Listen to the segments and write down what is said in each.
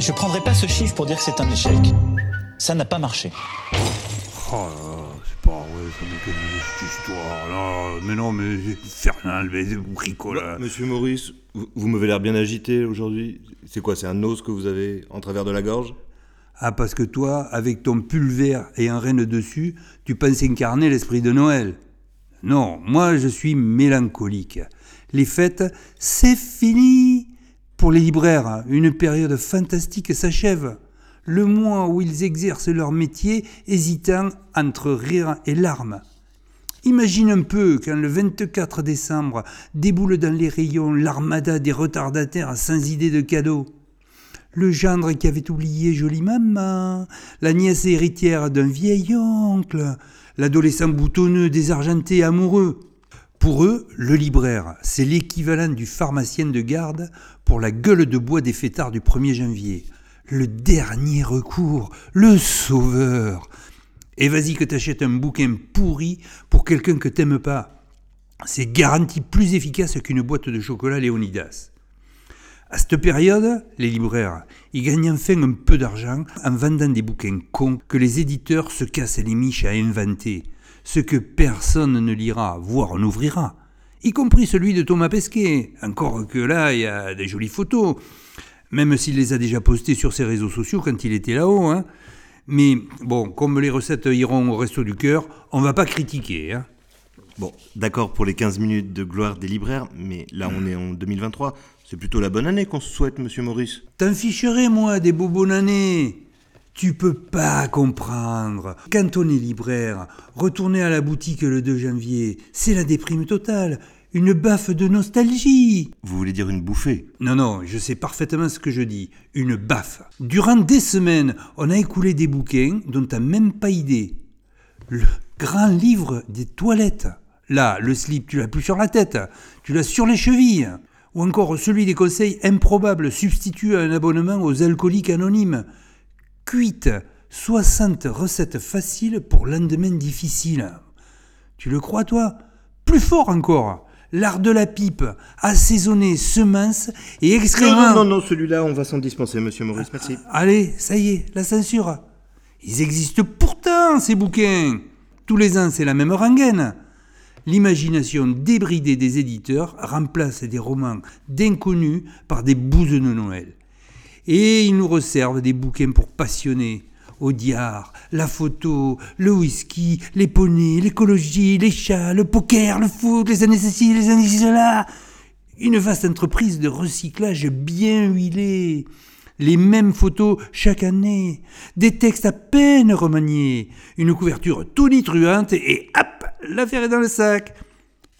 je prendrai pas ce chiffre pour dire que c'est un échec. Ça n'a pas marché. Oh là là, c'est pas vrai, ça cette histoire là. Mais non, mais Fernand, mais. Bah, Monsieur Maurice, vous, vous m'avez l'air bien agité aujourd'hui. C'est quoi, c'est un os que vous avez en travers de la gorge? Ah, parce que toi, avec ton pull vert et un renne dessus, tu penses incarner l'esprit de Noël. Non, moi je suis mélancolique. Les fêtes, c'est fini. Pour les libraires, une période fantastique s'achève. Le mois où ils exercent leur métier, hésitant entre rire et larmes. Imagine un peu quand le 24 décembre déboule dans les rayons l'armada des retardataires sans idée de cadeau. Le gendre qui avait oublié jolie maman, la nièce héritière d'un vieil oncle, l'adolescent boutonneux désargenté amoureux. Pour eux, le libraire, c'est l'équivalent du pharmacien de garde la gueule de bois des fêtards du 1er janvier. Le dernier recours, le sauveur. Et vas-y que t'achètes un bouquin pourri pour quelqu'un que t'aimes pas. C'est garanti plus efficace qu'une boîte de chocolat Léonidas. À cette période, les libraires, ils gagnent enfin un peu d'argent en vendant des bouquins cons que les éditeurs se cassent les miches à inventer, ce que personne ne lira, voire n'ouvrira, y compris celui de Thomas Pesquet, encore que là, il y a des jolies photos, même s'il les a déjà postées sur ses réseaux sociaux quand il était là-haut. Hein. Mais bon, comme les recettes iront au resto du cœur, on va pas critiquer. Hein. Bon, d'accord pour les 15 minutes de gloire des libraires, mais là on est en 2023. C'est plutôt la bonne année qu'on se souhaite, monsieur Maurice. T'en ficherais, moi, des beaux bonnes années. Tu peux pas comprendre. Quand on est libraire, retourner à la boutique le 2 janvier, c'est la déprime totale. Une baffe de nostalgie. Vous voulez dire une bouffée? Non, non, je sais parfaitement ce que je dis. Une baffe. Durant des semaines, on a écoulé des bouquins dont t'as même pas idée. Le grand livre des toilettes. Là, le slip, tu l'as plus sur la tête, tu l'as sur les chevilles. Ou encore celui des conseils improbables substitués à un abonnement aux alcooliques anonymes. Cuite, 60 recettes faciles pour lendemain difficile. Tu le crois, toi? Plus fort encore L'art de la pipe, assaisonné, semence et excrément. Non, non, non, celui-là, on va s'en dispenser, monsieur Maurice, merci. Allez, ça y est, la censure. Ils existent pourtant, ces bouquins. Tous les ans, c'est la même rengaine. L'imagination débridée des éditeurs remplace des romans d'inconnus par des bouses de Noël. Et ils nous resservent des bouquins pour passionnés. Audiard, la photo, le whisky, les poneys, l'écologie, les chats, le poker, le foot, les années ceci, les années cela. Une vaste entreprise de recyclage bien huilée. Les mêmes photos chaque année. Des textes à peine remaniés. Une couverture tonitruante et hop, l'affaire est dans le sac.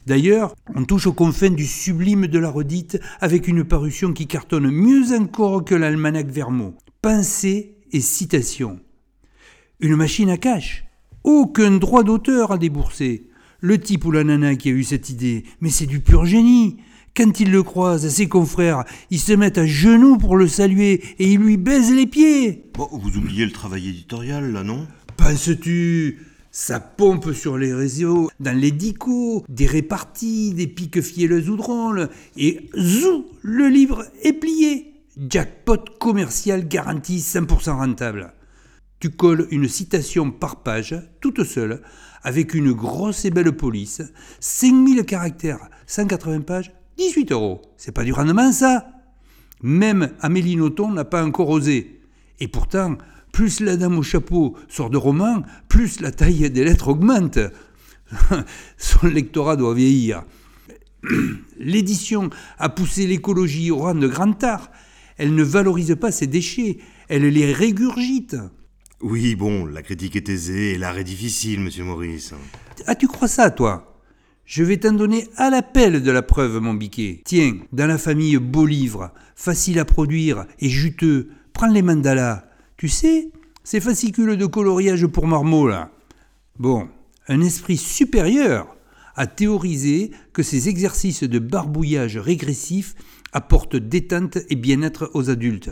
D'ailleurs, on touche aux confins du sublime de la redite avec une parution qui cartonne mieux encore que l'almanach Vermeau. Pensée et citation. Une machine à cash. Aucun droit d'auteur à débourser. Le type ou la nana qui a eu cette idée, mais c'est du pur génie. Quand il le croise, ses confrères, ils se mettent à genoux pour le saluer et ils lui baisent les pieds. Bon, vous oubliez le travail éditorial, là, non? Penses-tu Ça pompe sur les réseaux, dans les dicos, des réparties, des piques fielleuses ou drôles, et zou, le livre est plié. Jackpot commercial garanti 100% rentable. Tu colles une citation par page, toute seule, avec une grosse et belle police, 5000 caractères, 180 pages, 18 euros. C'est pas du rendement, ça Même Amélie Nothomb n'a pas encore osé. Et pourtant, plus la dame au chapeau sort de roman, plus la taille des lettres augmente. Son lectorat doit vieillir. L'édition a poussé l'écologie au rang de grand art. Elle ne valorise pas ses déchets, elle les régurgite. Oui, bon, la critique est aisée et l'art est difficile, monsieur Maurice. Ah, tu crois ça, toi? Je vais t'en donner à l'appel de la preuve, mon biquet. Tiens, dans la famille Beau Livre, facile à produire et juteux, prends les mandalas. Tu sais, ces fascicules de coloriage pour marmots, là. Bon, un esprit supérieur a théorisé que ces exercices de barbouillage régressif apportent détente et bien-être aux adultes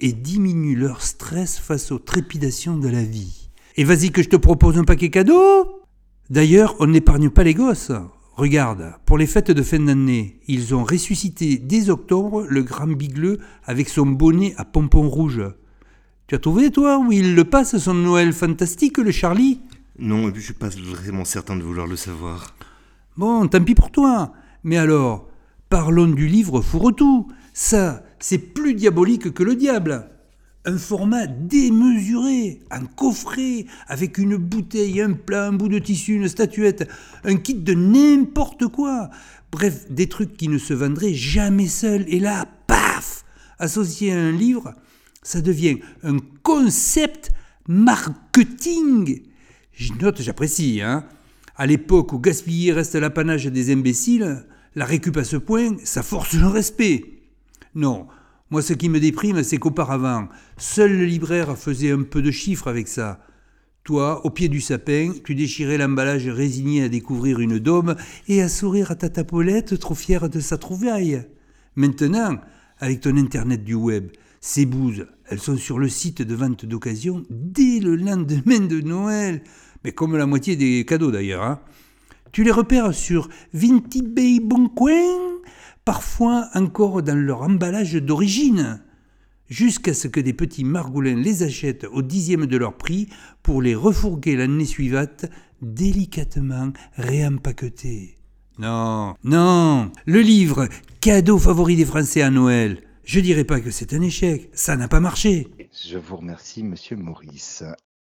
et diminuent leur stress face aux trépidations de la vie. Et vas-y que je te propose un paquet cadeau D'ailleurs, on n'épargne pas les gosses. Regarde, pour les fêtes de fin d'année, ils ont ressuscité dès octobre le grand bigleux avec son bonnet à pompons rouges. Tu as trouvé, toi, où il le passe son Noël fantastique, le Charlie? Non, je suis pas vraiment certain de vouloir le savoir. Bon, tant pis pour toi. Mais alors, parlons du livre Fourre-tout. Ça, c'est plus diabolique que le diable un format démesuré, un coffret, avec une bouteille, un plat, un bout de tissu, une statuette, un kit de n'importe quoi. Bref, des trucs qui ne se vendraient jamais seuls. Et là, paf Associé à un livre, ça devient un concept marketing. Je note, j'apprécie, hein. À l'époque où gaspiller reste l'apanage des imbéciles, la récup à ce point, ça force le respect. Non, moi, ce qui me déprime, c'est qu'auparavant, seul le libraire faisait un peu de chiffres avec ça. Toi, au pied du sapin, tu déchirais l'emballage résigné à découvrir une dôme et à sourire à ta tapolette trop fière de sa trouvaille. Maintenant, avec ton Internet du web, ces bouses, elles sont sur le site de vente d'occasion dès le lendemain de Noël. Mais comme la moitié des cadeaux d'ailleurs. Hein. Tu les repères sur Vinty Bay Boncoin parfois encore dans leur emballage d'origine, jusqu'à ce que des petits margoulins les achètent au dixième de leur prix pour les refourguer l'année suivante délicatement réempaquetés. Non, non, le livre cadeau favori des Français à Noël. Je dirais pas que c'est un échec, ça n'a pas marché. Je vous remercie, monsieur Maurice.